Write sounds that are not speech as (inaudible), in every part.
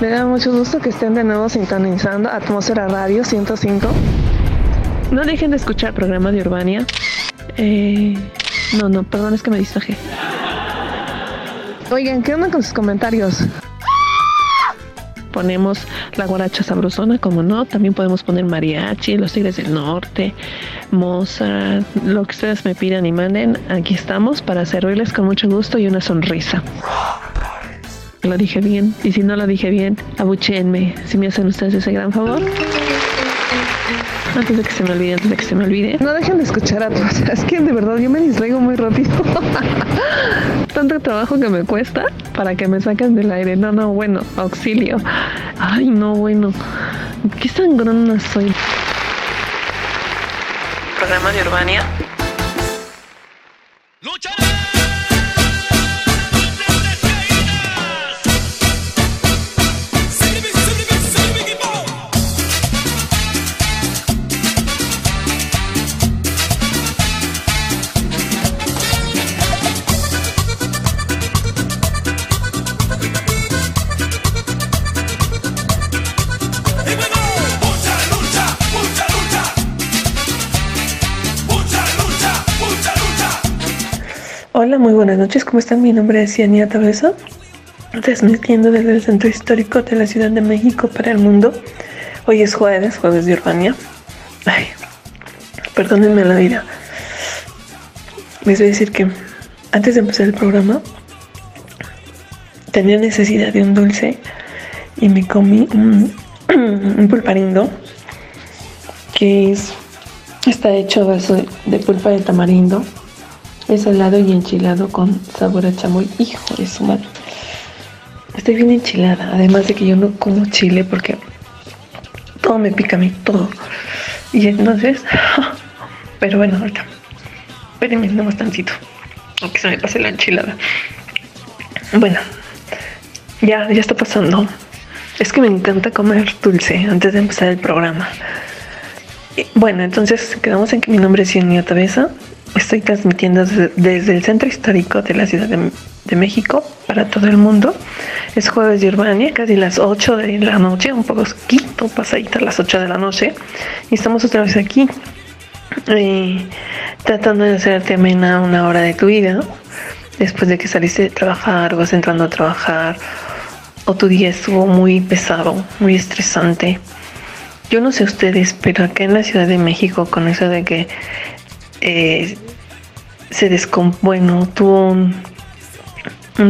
Me da mucho gusto que estén de nuevo sintonizando Atmósfera Radio 105. No dejen de escuchar programa de Urbania. Eh, no, no, perdón, es que me distraje. Oigan, ¿qué onda con sus comentarios? Ponemos la guaracha sabrosona, como no. También podemos poner mariachi, los tigres del norte, Mozart, lo que ustedes me pidan y manden. Aquí estamos para servirles con mucho gusto y una sonrisa. Lo dije bien. Y si no lo dije bien, abuchéenme. Si me hacen ustedes ese gran favor. Antes de que se me olvide, antes de que se me olvide. No dejen de escuchar a todos. (laughs) Es que de verdad yo me distraigo muy rápido. (laughs) Tanto trabajo que me cuesta para que me saquen del aire. No, no, bueno, auxilio. Ay, no, bueno. Qué sangrona soy. Programa de Urbania. Hola, muy buenas noches, ¿cómo están? Mi nombre es Ciania Tabeza, transmitiendo desde el Centro Histórico de la Ciudad de México para el mundo. Hoy es jueves, jueves de Urbania. Ay, perdónenme la vida. Les voy a decir que antes de empezar el programa tenía necesidad de un dulce y me comí un, (clears throat) pulparindo que es, está hecho de pulpa de tamarindo es salado y enchilado con sabor a chamoy. Hijo de su madre. Estoy bien enchilada. Además de que yo no como chile porque todo me pica a mí, todo. Y entonces, (laughs) pero bueno, ahorita. Espérenme más tantito. Aunque se me pase la enchilada. Bueno, ya, ya está pasando. Es que me encanta comer dulce antes de empezar el programa. Bueno, entonces quedamos en que mi nombre es Cienia Tabeza Estoy transmitiendo desde, el centro histórico de la Ciudad de, México para todo el mundo. Es jueves de Urbania, casi las 8 de la noche, un poco quito pasadita las 8 de la noche. Y estamos otra vez aquí, eh, tratando de hacerte amena una hora de tu vida. Después de que saliste de trabajar, vas entrando a trabajar, o tu día estuvo muy pesado, muy estresante. Yo no sé ustedes, pero acá en la Ciudad de México, con eso de que eh, se descompuso, tuvo un,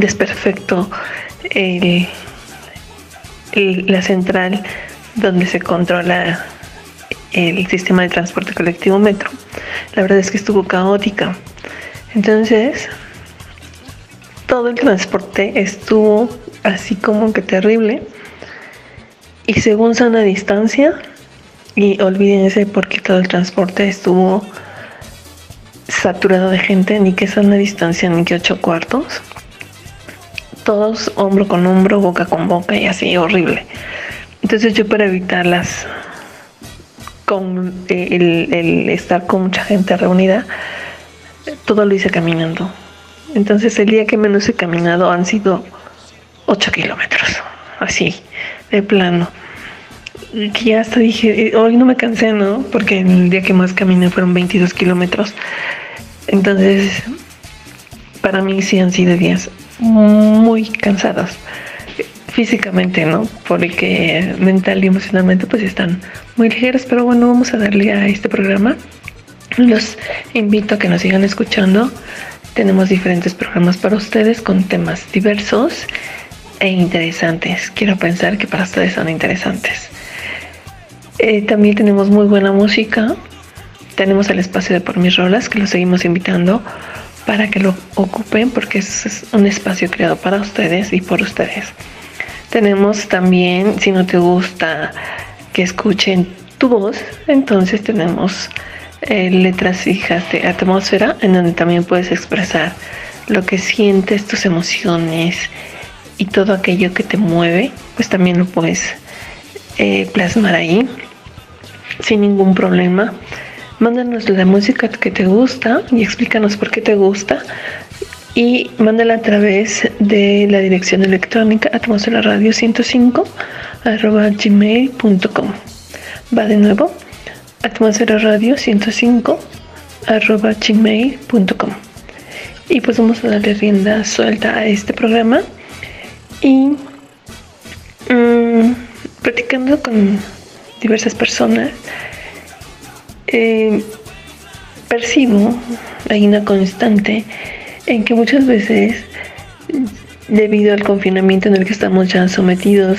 desperfecto la central donde se controla el sistema de transporte colectivo metro. La verdad es que estuvo caótica. Entonces, todo el transporte estuvo así como que terrible. Y según sana distancia, y olvídense porque todo el transporte estuvo saturado de gente, ni que sea una distancia, ni que ocho cuartos. Todos hombro con hombro, boca con boca y así, horrible. Entonces yo para evitarlas con el, estar con mucha gente reunida, todo lo hice caminando. Entonces el día que menos he caminado han sido 8 kilómetros, así, de plano. Y ya hasta dije, eh, hoy no me cansé, ¿no? Porque el día que más caminé fueron 22 kilómetros. Entonces, para mí sí han sido días muy cansados físicamente, ¿no? Porque mental y emocionalmente pues están muy ligeros, pero bueno, vamos a darle a este programa. Los invito a que nos sigan escuchando. Tenemos diferentes programas para ustedes con temas diversos e interesantes. Quiero pensar que para ustedes son interesantes. Eh, también tenemos muy buena música, tenemos el espacio de Por Mis Rolas, que lo seguimos invitando para que lo ocupen porque es un espacio creado para ustedes y por ustedes. Tenemos también, si no te gusta que escuchen tu voz, entonces tenemos eh, letras hijas de atmósfera en donde también puedes expresar lo que sientes, tus emociones y todo aquello que te mueve, pues también lo puedes eh, plasmar ahí sin ningún problema. Mándanos la música que te gusta y explícanos por qué te gusta. y mándala a través de la dirección electrónica atmósfera radio 105 arroba gmail.com. Va de nuevo, atmósfera radio 105 arroba gmail.com. Y pues vamos a darle rienda suelta a este programa y mmm, platicando con diversas personas, eh, percibo, hay una constante en que muchas veces, debido al confinamiento en el que estamos ya sometidos,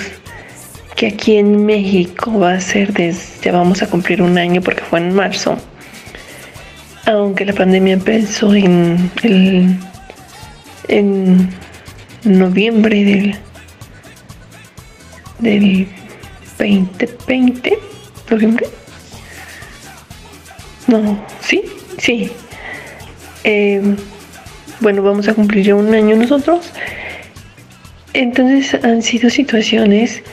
que aquí en México va a ser desde, ya vamos a cumplir un año porque fue en marzo, aunque la pandemia empezó en el en noviembre del del 2020 noviembre no sí sí eh, bueno, vamos a cumplir ya un año nosotros. Entonces han sido situaciones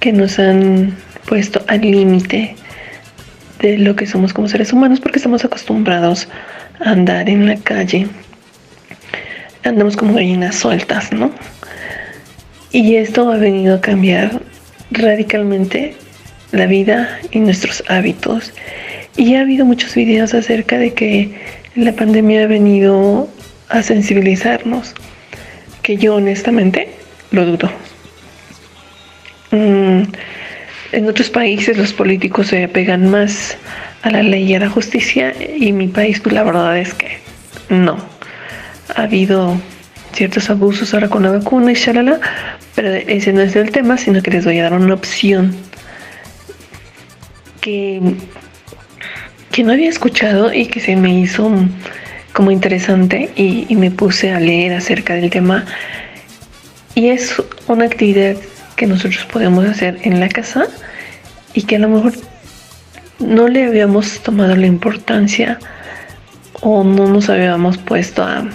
que nos han puesto al límite de lo que somos como seres humanos porque estamos acostumbrados a andar en la calle. Andamos como gallinas sueltas, ¿no? Y esto ha venido a cambiar radicalmente la vida y nuestros hábitos. Y ha habido muchos videos acerca de que la pandemia ha venido a sensibilizarnos, que yo honestamente lo dudo. Mm, en otros países los políticos se pegan más a la ley y a la justicia y mi país pues la verdad es que no. Ha habido ciertos abusos ahora con la vacuna y shalala, pero ese no es el tema, sino que les voy a dar una opción que, que no había escuchado y que se me hizo como interesante y, me puse a leer acerca del tema. Y es una actividad que nosotros podemos hacer en la casa y que a lo mejor no le habíamos tomado la importancia o no nos habíamos puesto a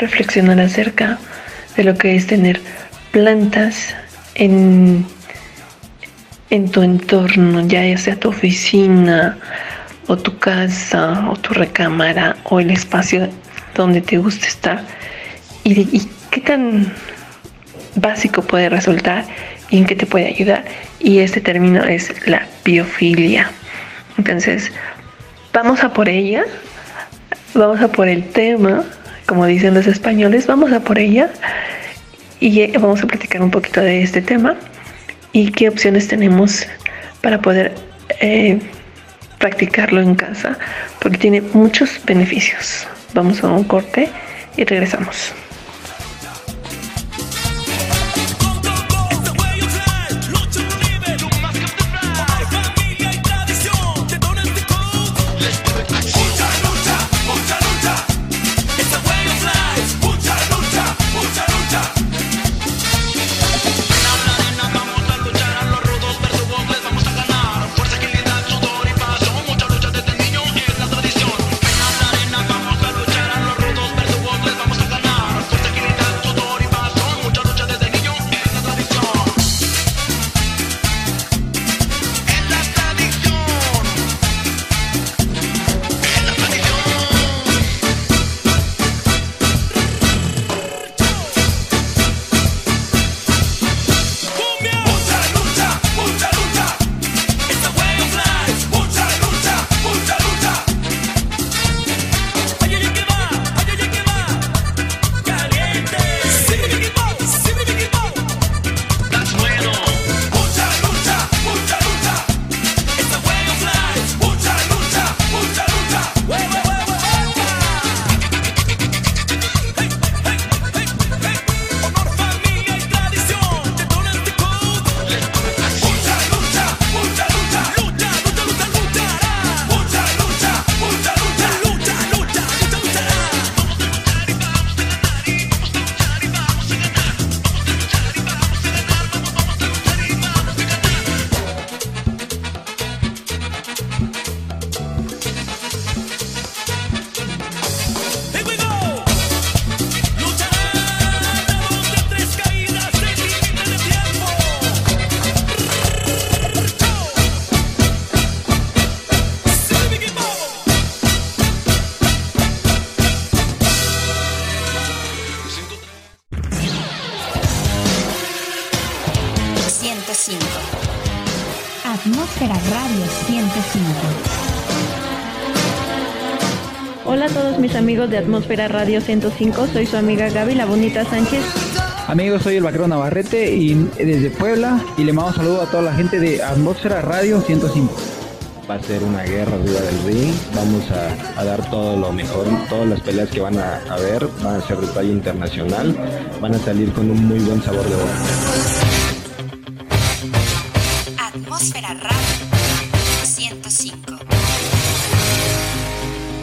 reflexionar acerca de lo que es tener plantas en, en tu entorno, ya sea tu oficina, o tu casa o tu recámara o el espacio donde te gusta estar y, qué tan básico puede resultar y en qué te puede ayudar. Y este término es la biofilia. Entonces, vamos a por ella, vamos a por el tema, como dicen los españoles, vamos a por ella y vamos a platicar un poquito de este tema y qué opciones tenemos para poder eh, practicarlo en casa porque tiene muchos beneficios. Vamos a un corte y regresamos. Amigos de Atmósfera Radio 105, soy su amiga Gaby La Bonita Sánchez. Amigos, soy el vaquero Navarrete y desde Puebla y le mando saludo a toda la gente de Atmósfera Radio 105 va a ser una guerra arriba del ring. Vamos a, dar todo lo mejor. Todas las peleas que van a, ver van a ser de talla internacional. Van a salir con un muy buen sabor de boca. Atmósfera Radio 105.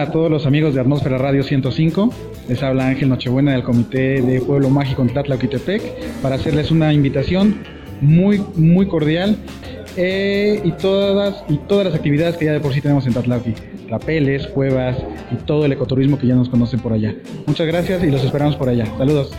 A todos los amigos de Atmósfera Radio 105. Les habla Ángel Nochebuena del Comité de Pueblo Mágico en Tlatlauquitepec para hacerles una invitación muy, muy cordial eh, y, todas, y todas las actividades que ya de por sí tenemos en Tatlauqui. Rapeles, cuevas y todo el ecoturismo que ya nos conocen por allá. Muchas gracias y los esperamos por allá. Saludos.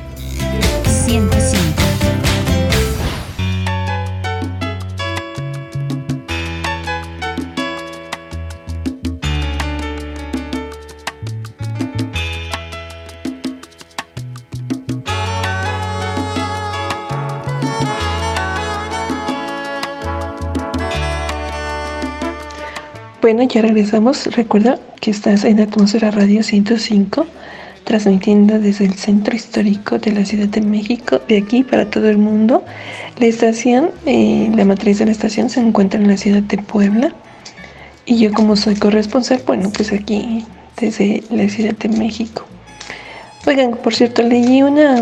Bueno, ya regresamos. Recuerda que estás en Atmósfera Radio 105, transmitiendo desde el centro histórico de la Ciudad de México, de aquí para todo el mundo. La estación, eh, la matriz de la estación se encuentra en la ciudad de Puebla. Y yo como soy corresponsal, bueno, pues aquí desde la Ciudad de México. Oigan, por cierto, leí una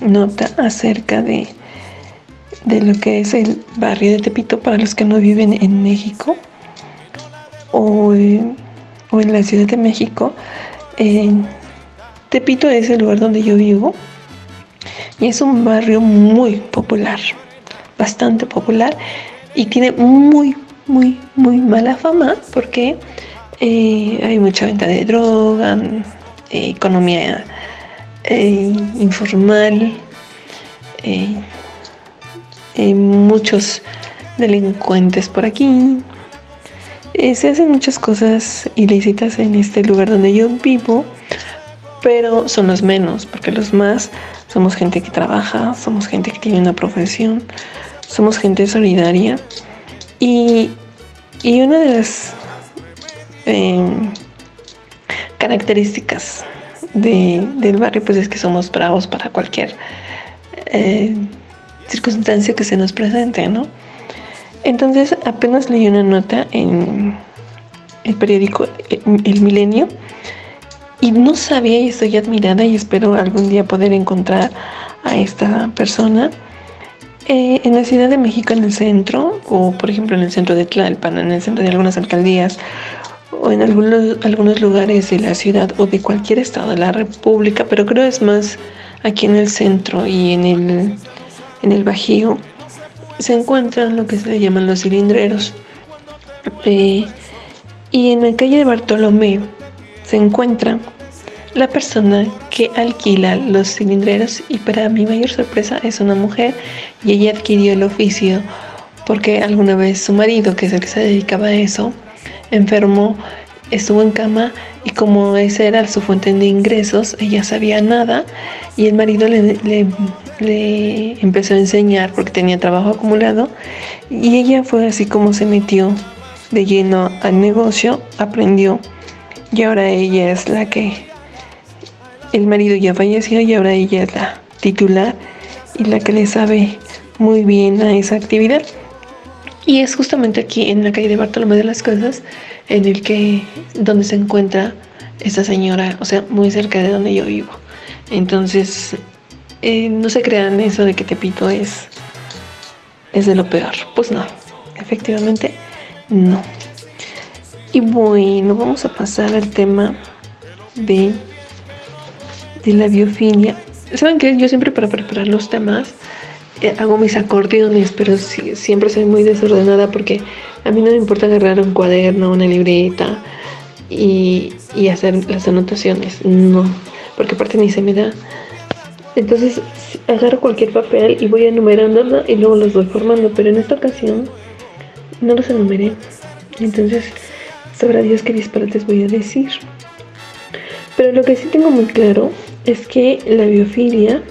nota acerca de, de lo que es el barrio de Tepito para los que no viven en México o, en la Ciudad de México, Tepito es el lugar donde yo vivo y es un barrio muy popular, bastante popular y tiene muy, muy, muy mala fama porque eh, hay mucha venta de droga, eh, economía eh, informal, muchos delincuentes por aquí, eh, se hacen muchas cosas ilícitas en este lugar donde yo vivo, pero son los menos, porque los más somos gente que trabaja, somos gente que tiene una profesión, somos gente solidaria. Y, una de las em, características del barrio pues es que somos bravos para cualquier eh, circunstancia que se nos presente, ¿no? Entonces apenas leí una nota en el periódico El Milenio y no sabía y estoy admirada y espero algún día poder encontrar a esta persona. Eh, en la Ciudad de México, en el centro, o por ejemplo en el centro de Tlalpan, en el centro de algunas alcaldías, o en algunos, algunos lugares de la ciudad o de cualquier estado de la República, pero creo es más aquí en el centro y en el, en el Bajío, se encuentran lo que se le llaman los cilindreros. Eh, y en la calle de Bartolomé se encuentra la persona que alquila los cilindreros y para mi mayor sorpresa es una mujer y ella adquirió el oficio porque alguna vez su marido, que es el que se dedicaba a eso, enfermó, estuvo en cama y como esa era su fuente de ingresos, ella sabía nada y el marido le, le le empezó a enseñar porque tenía trabajo acumulado y ella fue así como se metió de lleno al negocio, aprendió y ahora ella es la que el marido ya falleció y ahora ella es la titular y la que le sabe muy bien a esa actividad. Y es justamente aquí en la calle de Bartolomé de las Casas en el que donde se encuentra esta señora, o sea, muy cerca de donde yo vivo. Entonces, eh, no se crean eso de que Tepito es, es de lo peor. Pues no, efectivamente no. Y bueno, vamos a pasar al tema de, de la biofilia. ¿Saben que Yo siempre para preparar los temas eh, hago mis acordeones, pero siempre soy muy desordenada porque a mí no me importa agarrar un cuaderno, una libreta y, y hacer las anotaciones. No, porque aparte ni se me da. Entonces agarro cualquier papel y voy enumerando y luego los voy formando, pero en esta ocasión no los enumeré. Entonces, sabrá Dios qué disparates voy a decir. Pero lo que sí tengo muy claro es que la biofilia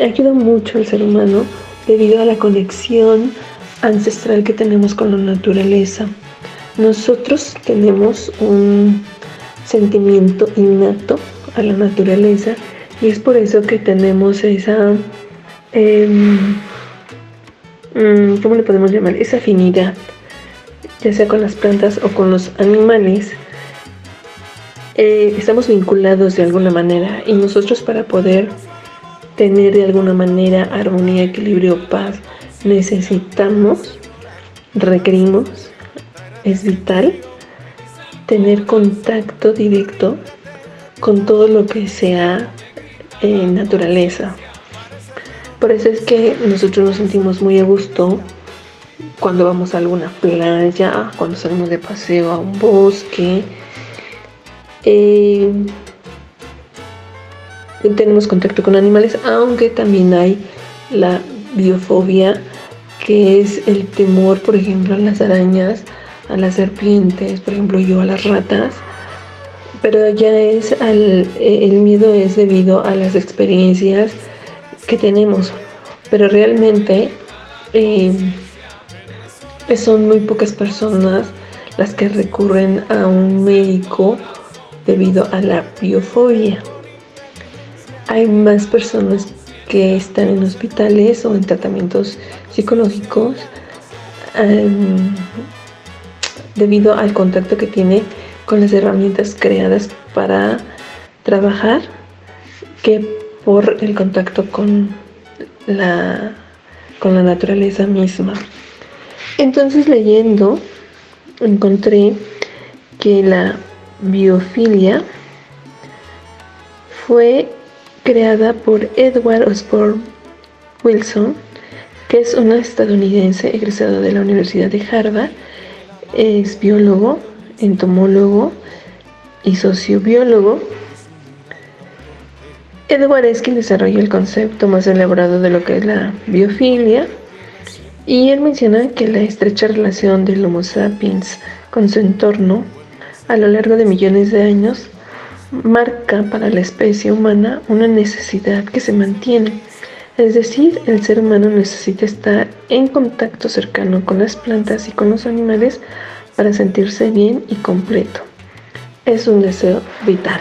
ayuda mucho al ser humano debido a la conexión ancestral que tenemos con la naturaleza. Nosotros tenemos un sentimiento innato a la naturaleza y es por eso que tenemos esa, em, mm, ¿cómo le podemos llamar? Esa afinidad, ya sea con las plantas o con los animales. Eh, estamos vinculados de alguna manera y nosotros para poder tener de alguna manera armonía, equilibrio, paz, necesitamos, requerimos, es vital tener contacto directo con todo lo que sea eh, naturaleza. Por eso es que nosotros nos sentimos muy a gusto cuando vamos a alguna playa, cuando salimos de paseo a un bosque. Eh, tenemos contacto con animales, aunque también hay la biofobia, que es el temor, por ejemplo, a las arañas, a las serpientes, por ejemplo, yo a las ratas pero ya es al, el miedo es debido a las experiencias que tenemos, pero realmente eh, son muy pocas personas las que recurren a un médico debido a la biofobia. Hay más personas que están en hospitales o en tratamientos psicológicos em, debido al contacto que tiene con las herramientas creadas para trabajar que por el contacto con la, con la naturaleza misma. Entonces leyendo encontré que la biofilia fue creada por Edward Osborne Wilson, que es una estadounidense egresada de la Universidad de Harvard, es biólogo entomólogo y sociobiólogo. Edward es quien desarrolla el concepto más elaborado de lo que es la biofilia y él menciona que la estrecha relación del Homo sapiens con su entorno a lo largo de millones de años marca para la especie humana una necesidad que se mantiene. Es decir, el ser humano necesita estar en contacto cercano con las plantas y con los animales para sentirse bien y completo. Es un deseo vital.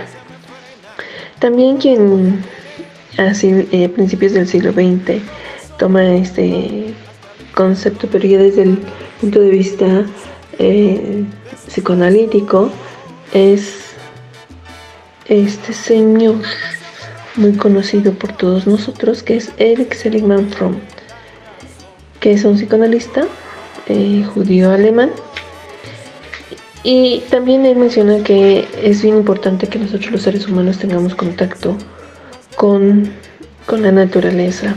También quien a eh, principios del siglo XX toma este concepto, pero ya desde el punto de vista eh, psicoanalítico, es este señor muy conocido por todos nosotros, que es Eric Seligman Fromm, que es un psicoanalista eh, judío alemán y también él menciona que es bien importante que nosotros los seres humanos tengamos contacto con, la naturaleza.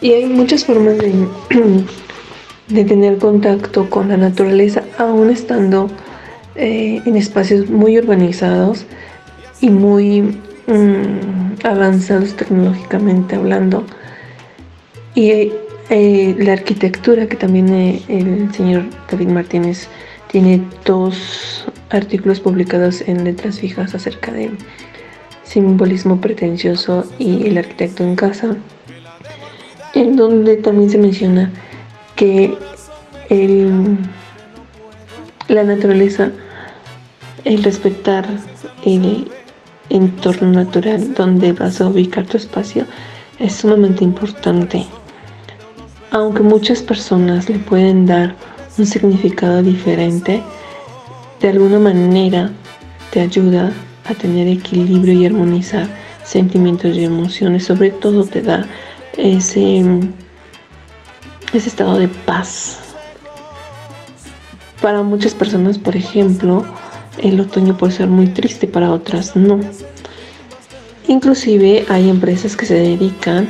Y hay muchas formas de, (clears throat) de, tener contacto con la naturaleza, aún estando eh, en espacios muy urbanizados y muy mm, avanzados tecnológicamente hablando. Y eh, la arquitectura que también eh, el señor David Martínez tiene dos artículos publicados en letras fijas acerca de simbolismo pretencioso y el arquitecto en casa, en donde también se menciona que la naturaleza, el respetar el entorno natural donde vas a ubicar tu espacio es sumamente importante. Aunque muchas personas le pueden dar un significado diferente, de alguna manera te ayuda a tener equilibrio y armonizar sentimientos y emociones. Sobre todo te da ese, ese estado de paz. Para muchas personas, por ejemplo, el otoño puede ser muy triste, para otras no. Inclusive hay empresas que se dedican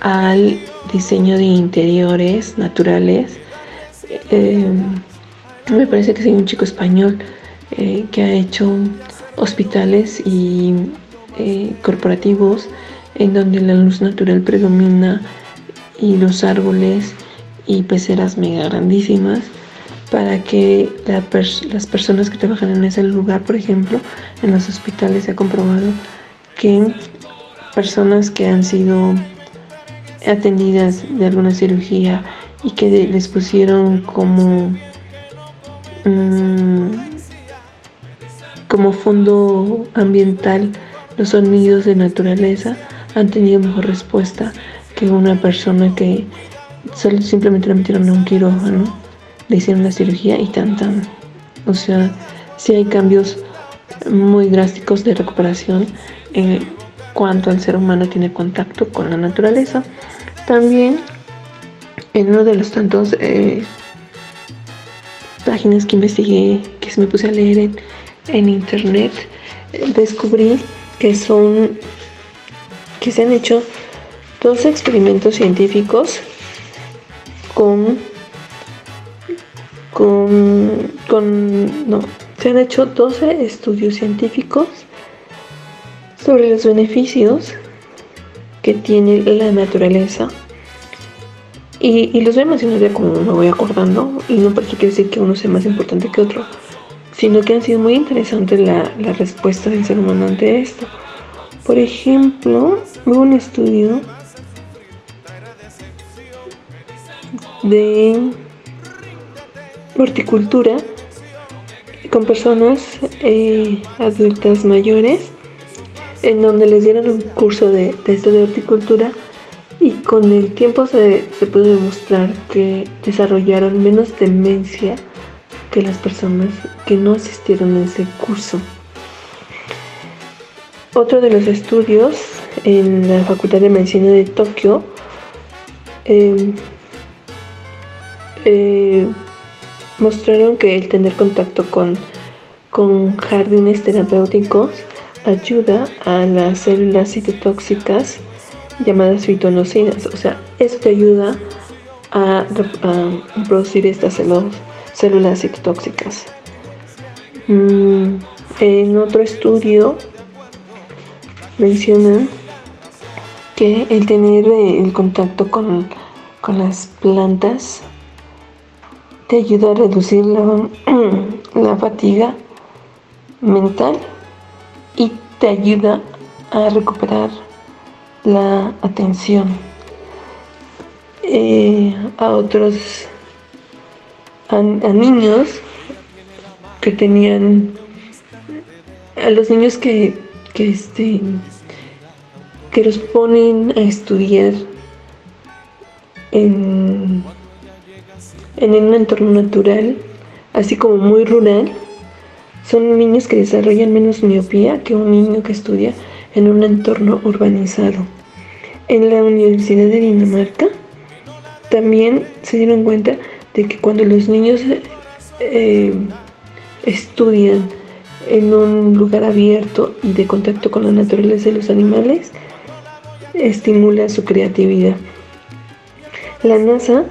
al diseño de interiores naturales. Eh, me parece que hay un chico español eh, que ha hecho hospitales y eh, corporativos en donde la luz natural predomina y los árboles y peceras mega grandísimas para que las personas que trabajan en ese lugar, por ejemplo, en los hospitales se ha comprobado que personas que han sido atendidas de alguna cirugía y que les pusieron como mm, como fondo ambiental los sonidos de naturaleza han tenido mejor respuesta que una persona que simplemente le metieron a un quirófano, le hicieron la cirugía y tan. O sea, sí hay cambios muy drásticos de recuperación en cuanto al ser humano tiene contacto con la naturaleza. También en uno de los tantos eh, páginas que investigué, que se me puse a leer en, internet, descubrí que son que se han hecho dos experimentos científicos con con, con no, se han hecho 12 estudios científicos sobre los beneficios que tiene la naturaleza y, los voy a mencionar como me voy acordando y no porque quiere decir que uno sea más importante que otro sino que han sido muy interesantes la, la respuesta del ser humano ante esto. Por ejemplo, hubo un estudio de horticultura con personas eh, adultas mayores en donde les dieron un curso de, esto de horticultura y con el tiempo se, se pudo demostrar que desarrollaron menos demencia que las personas que no asistieron a ese curso. Otro de los estudios en la Facultad de Medicina de Tokio em, eh, mostraron que el tener contacto con, con jardines terapéuticos ayuda a las células citotóxicas llamadas fitonocinas. O sea, eso te ayuda a, producir estas células, citotóxicas. Mm, en otro estudio mencionan que el tener el contacto con, las plantas te ayuda a reducir la, (clears throat) fatiga mental y te ayuda a recuperar la atención. Eh, a otros, a, niños que tenían, a los niños que, que, este, que los ponen a estudiar en, en un entorno natural, así como muy rural, son niños que desarrollan menos miopía que un niño que estudia en un entorno urbanizado. En la Universidad de Dinamarca también se dieron cuenta de que cuando los niños eh, estudian en un lugar abierto y de contacto con la naturaleza y los animales, estimula su creatividad. La NASA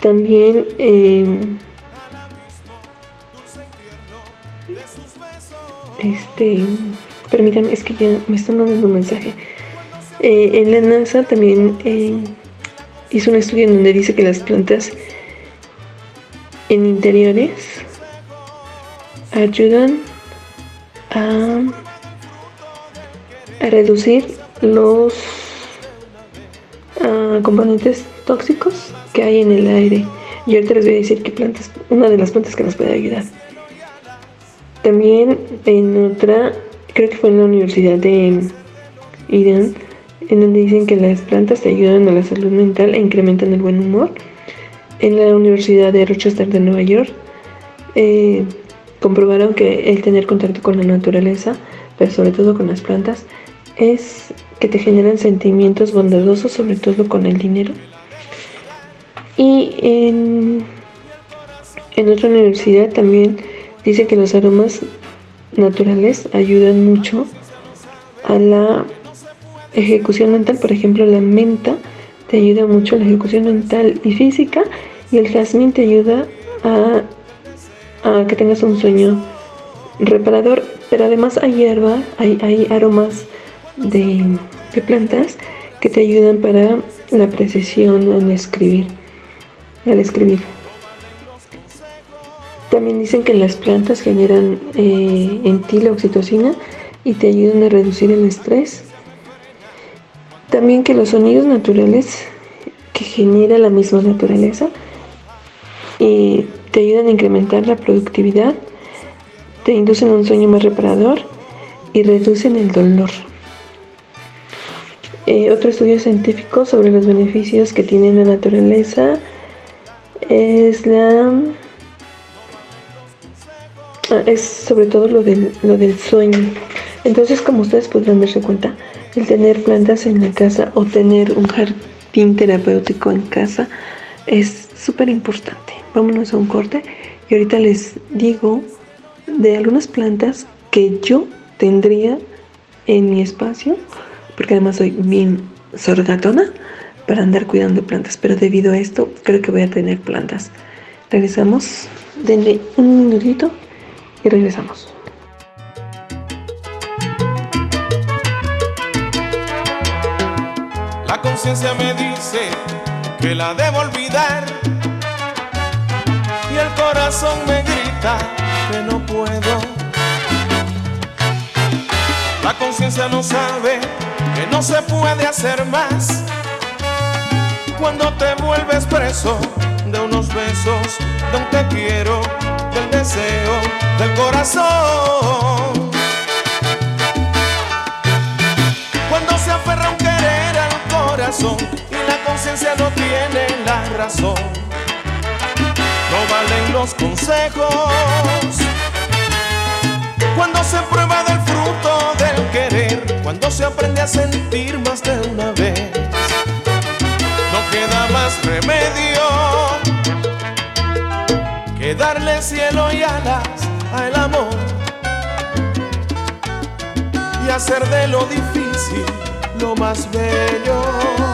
también eh, este permítanme es que ya me están mandando un mensaje eh, en la NASA también eh, hizo un estudio en donde dice que las plantas en interiores ayudan a, reducir los componentes tóxicos que hay en el aire. Y ahorita les voy a decir qué plantas, una de las plantas que nos puede ayudar. También en otra, creo que fue en la Universidad de Irán, en donde dicen que las plantas te ayudan a la salud mental e incrementan el buen humor. En la Universidad de Rochester de Nueva York, eh, comprobaron que el tener contacto con la naturaleza, pero sobre todo con las plantas, es que te generan sentimientos bondadosos, sobre todo con el dinero. Y en, en otra universidad también dice que los aromas naturales ayudan mucho a la ejecución mental, por ejemplo, la menta te ayuda mucho a la ejecución mental y física y el jazmín te ayuda a, a que tengas un sueño reparador, pero además hay hierba, hay, hay aromas de, de plantas que te ayudan para la precisión al escribir, al escribir. También dicen que las plantas generan eh, en ti la oxitocina y te ayudan a reducir el estrés. También que los sonidos naturales que genera la misma naturaleza y te ayudan a incrementar la productividad, te inducen a un sueño más reparador y reducen el dolor. Eh, otro estudio científico sobre los beneficios que tiene la naturaleza es la es sobre todo lo del, lo del sueño. Entonces, como ustedes podrán darse cuenta, el tener plantas en la casa o tener un jardín terapéutico en casa es súper importante. Vámonos a un corte y ahorita les digo de algunas plantas que yo tendría en mi espacio porque además soy bien sorgatona para andar cuidando plantas, pero debido a esto creo que voy a tener plantas. Regresamos, denle un minutito y regresamos. La conciencia me dice que la debo olvidar y el corazón me grita que no puedo. La conciencia no sabe que no se puede hacer más cuando te vuelves preso de unos besos, de te quiero, del deseo, del corazón. Cuando se aferra un querer al corazón y la conciencia no tiene la razón, no valen los consejos. Cuando se prueba del fruto del querer, cuando se aprende a sentir más alas al amor y hacer de lo difícil lo más bello.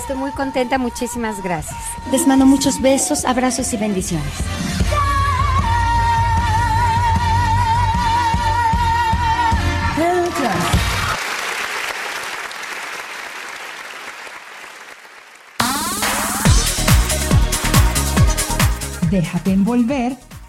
estoy muy contenta, muchísimas gracias. Les mando muchos besos, abrazos y bendiciones. Déjate envolver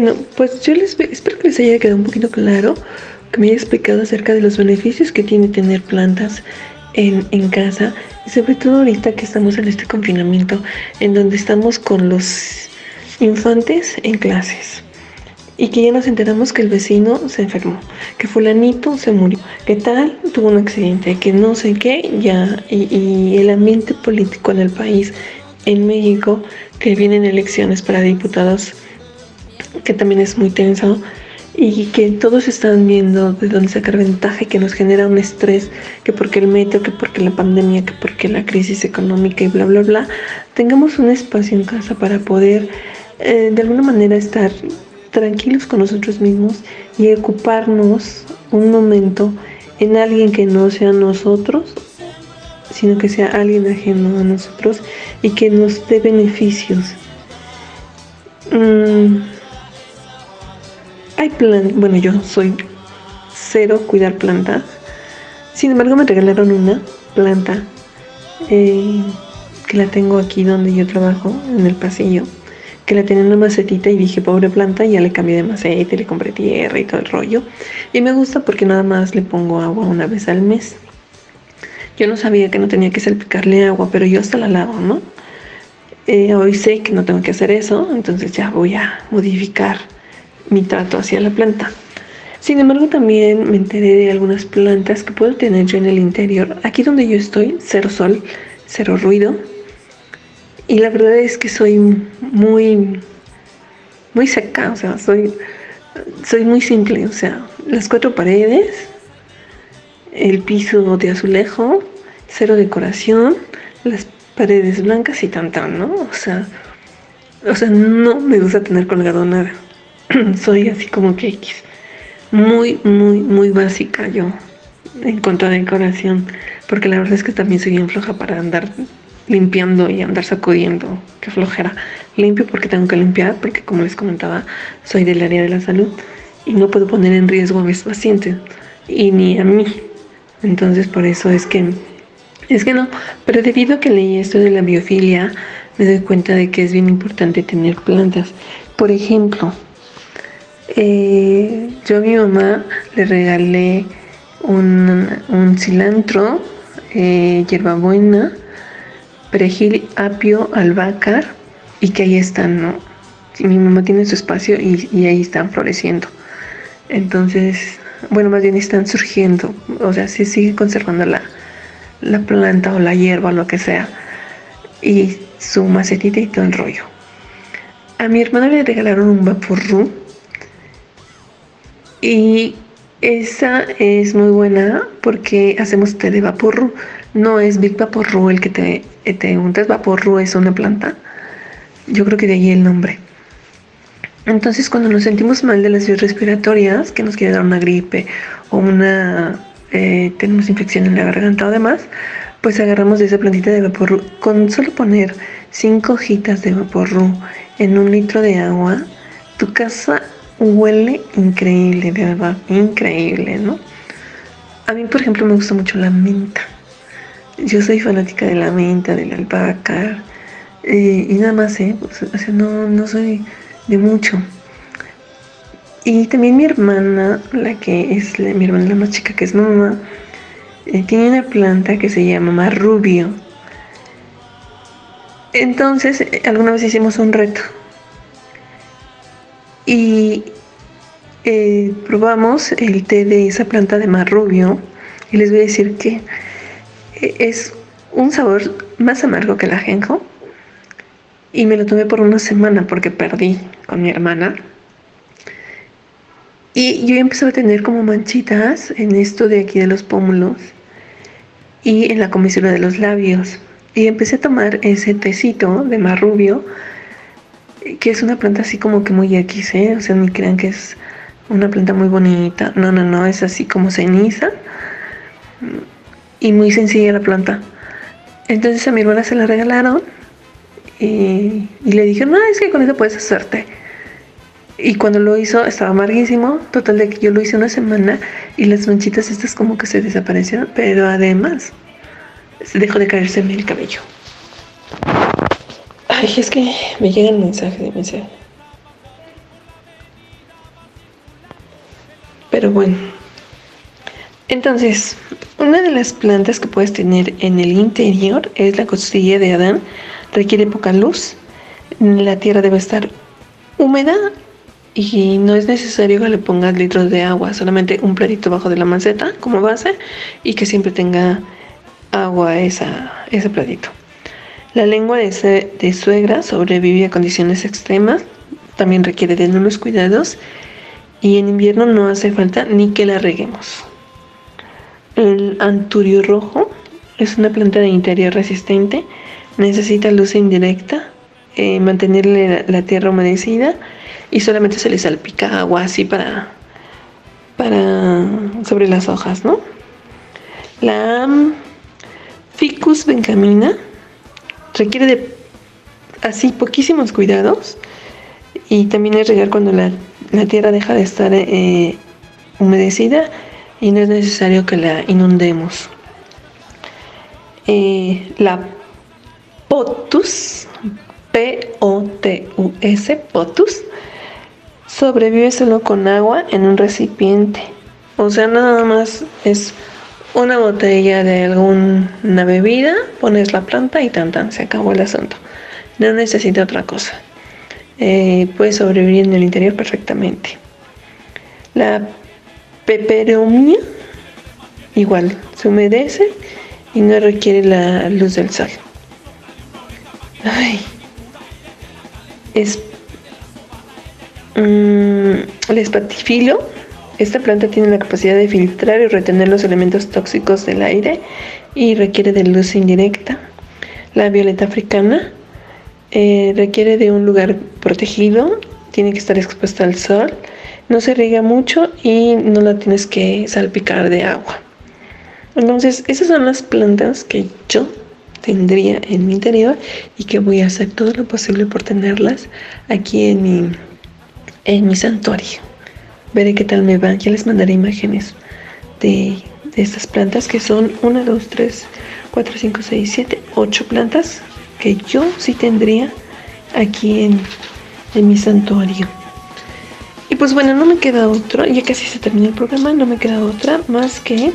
bueno, pues yo les espero que les haya quedado un poquito claro, que me haya explicado acerca de los beneficios que tiene tener plantas en, en casa y sobre todo ahorita que estamos en este confinamiento en donde estamos con los infantes en clases y que ya nos enteramos que el vecino se enfermó, que fulanito se murió, que tal tuvo un accidente, que no sé qué, ya, y, y el ambiente político en el país, en México, que vienen elecciones para diputados que también es muy tenso y que todos están viendo de dónde sacar ventaja y que nos genera un estrés, que porque el metro, que porque la pandemia, que porque la crisis económica y bla, bla, bla, tengamos un espacio en casa para poder eh, de alguna manera estar tranquilos con nosotros mismos y ocuparnos un momento en alguien que no sea nosotros, sino que sea alguien ajeno a nosotros y que nos dé beneficios. Mm, hay plan, bueno, yo soy cero cuidar plantas. Sin embargo, me regalaron una planta eh, que la tengo aquí donde yo trabajo, en el pasillo, que la tenía en una macetita y dije, pobre planta, ya le cambié de maceta le compré tierra y todo el rollo. Y me gusta porque nada más le pongo agua una vez al mes. Yo no sabía que no tenía que salpicarle agua, pero yo hasta la lavo, ¿no? Eh, hoy sé que no tengo que hacer eso, entonces ya voy a modificar mi trato hacia la planta. Sin embargo, también me enteré de algunas plantas que puedo tener yo en el interior. Aquí donde yo estoy, cero sol, cero ruido. Y la verdad es que soy muy, muy seca, o sea, soy, soy muy simple. O sea, las cuatro paredes, el piso de azulejo, cero decoración, las paredes blancas y tan tan, ¿no? O sea, o sea, no me gusta tener colgado nada. (clears throat) soy así como que X. Muy, muy, muy básica yo en cuanto a decoración. Porque la verdad es que también soy bien floja para andar limpiando y andar sacudiendo. Qué flojera. Limpio porque tengo que limpiar, porque como les comentaba, soy del área de la salud y no puedo poner en riesgo a mis pacientes y ni a mí. Entonces por eso es que es que no, pero debido a que leí esto de la biofilia, me doy cuenta de que es bien importante tener plantas. Por ejemplo, yo a mi mamá le regalé un, un cilantro, eh, hierbabuena, perejil, apio, albahaca y que ahí están, ¿no? Mi mamá tiene su espacio y, y ahí están floreciendo. Entonces, bueno, más bien están surgiendo, o sea, se sigue conservando la, la planta o la hierba o lo que sea y su macetita y todo el rollo. A mi hermana le regalaron un vaporru Y esa es muy buena porque hacemos té de vaporru. No es Big Vaporru el que te, te untas. Vaporru es una planta. Yo creo que de ahí el nombre. Entonces, cuando nos sentimos mal de las vías respiratorias, que nos quiere dar una gripe o una eh, tenemos infección en la garganta o demás, pues agarramos de esa plantita de vaporru. Con solo poner cinco hojitas de vaporru en un litro de agua, tu casa huele increíble, de verdad, increíble, ¿no? A mí, por ejemplo, me gusta mucho la menta. Yo soy fanática de la menta, de la albahaca, eh, y nada más, ¿eh? O sea, no, no soy de mucho. Y también mi hermana, la que es mi hermana la más chica, que es mamá, eh, tiene una planta que se llama marrubio. Entonces, eh, alguna vez hicimos un reto. Y eh, probamos el té de esa planta de marrubio. Y les voy a decir que es un sabor más amargo que el ajenjo. Y me lo tomé por una semana porque perdí con mi hermana. Y yo empecé a tener como manchitas en esto de aquí de los pómulos y en la comisura de los labios. Y empecé a tomar ese tecito de marrubio, que es una planta así como que muy X, ¿eh? O sea, ni crean que es una planta muy bonita. No, no, no, es así como ceniza y muy sencilla la planta. Entonces a mi hermana se la regalaron y, le dije, no, es que con eso puedes hacerte. Y cuando lo hizo estaba amarguísimo. Total de que yo lo hice una semana y las manchitas estas como que se desaparecieron. Pero además dejó de caerse el cabello. Ay, es que me llega el mensaje de mensaje. Pero bueno. Entonces, una de las plantas que puedes tener en el interior es la costilla de Adán. Requiere poca luz. La tierra debe estar húmeda y no es necesario que le pongas litros de agua, solamente un platito bajo de la maceta como base y que siempre tenga agua esa, ese platito. La lengua de, suegra sobrevive a condiciones extremas, también requiere de nulos cuidados y en invierno no hace falta ni que la reguemos. El anturio rojo es una planta de interior resistente, necesita luz indirecta, eh, mantenerle la, la tierra humedecida y solamente se le salpica agua así para, para sobre las hojas, ¿no? La Ficus bencamina requiere de así poquísimos cuidados y también es regar cuando la, tierra deja de estar eh, humedecida y no es necesario que la inundemos. Eh, la potus, P-O-T-U-S, potus, sobrevive solo con agua en un recipiente. O sea, nada más es una botella de alguna bebida, pones la planta y tan tan, se acabó el asunto. No necesita otra cosa. Eh, puede sobrevivir en el interior perfectamente. La peperomia, igual, se humedece y no requiere la luz del sol. Es Mm, el espatifilo. Esta planta tiene la capacidad de filtrar y retener los elementos tóxicos del aire y requiere de luz indirecta. La violeta africana eh, requiere de un lugar protegido, tiene que estar expuesta al sol, no se riega mucho y no la tienes que salpicar de agua. Entonces, esas son las plantas que yo tendría en mi interior y que voy a hacer todo lo posible por tenerlas aquí en mi en mi santuario. Veré qué tal me va. Ya les mandaré imágenes de, estas plantas que son 1, 2, 3, 4, 5, 6, 7, 8 plantas que yo sí tendría aquí en, en mi santuario. Y pues bueno, no me queda otro, ya casi se termina el programa, no me queda otra más que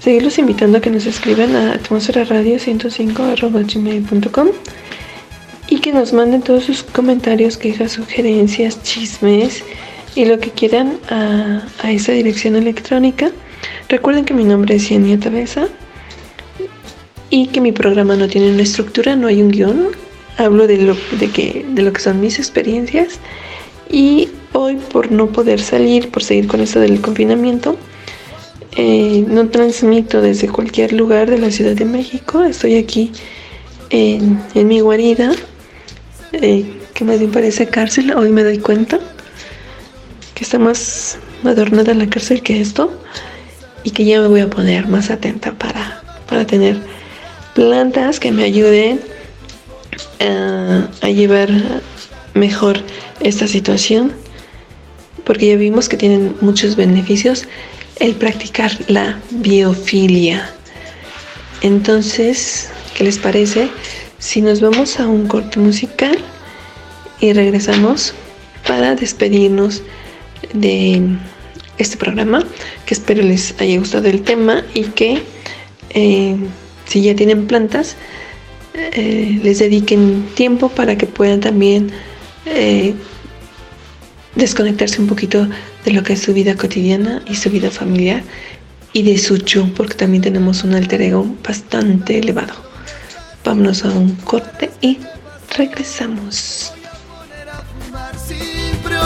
seguirlos invitando a que nos escriban a atmósfera radio 105.gmail.com y que nos manden todos sus comentarios, quejas, sugerencias, chismes y lo que quieran a, esa dirección electrónica. Recuerden que mi nombre es Yania Tabeza y que mi programa no tiene una estructura, no hay un guion. Hablo de lo, de que, de lo que son mis experiencias y hoy por no poder salir, por seguir con esto del confinamiento, eh, no transmito desde cualquier lugar de la Ciudad de México. Estoy aquí en, en mi guarida, eh, que más bien parece cárcel. Hoy me doy cuenta que está más adornada la cárcel que esto y que ya me voy a poner más atenta para, para tener plantas que me ayuden a, a llevar mejor esta situación porque ya vimos que tienen muchos beneficios el practicar la biofilia. Entonces, ¿qué les parece si nos vamos a un corte musical y regresamos para despedirnos de este programa? Que espero les haya gustado el tema y que eh, si ya tienen plantas, eh, les dediquen tiempo para que puedan también eh, desconectarse un poquito de lo que es su vida cotidiana y su vida familiar y de su yo, porque también tenemos un alter ego bastante elevado. Vámonos a un corte y regresamos.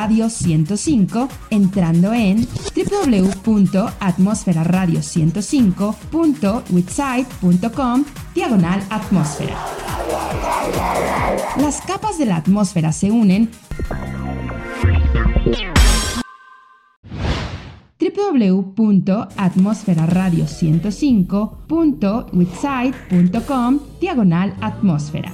Radio 105 entrando en www.atmosferaradio105.witsite.com diagonal atmósfera. Las capas de la atmósfera se unen www.atmosferaradio105.witsite.com diagonal atmósfera.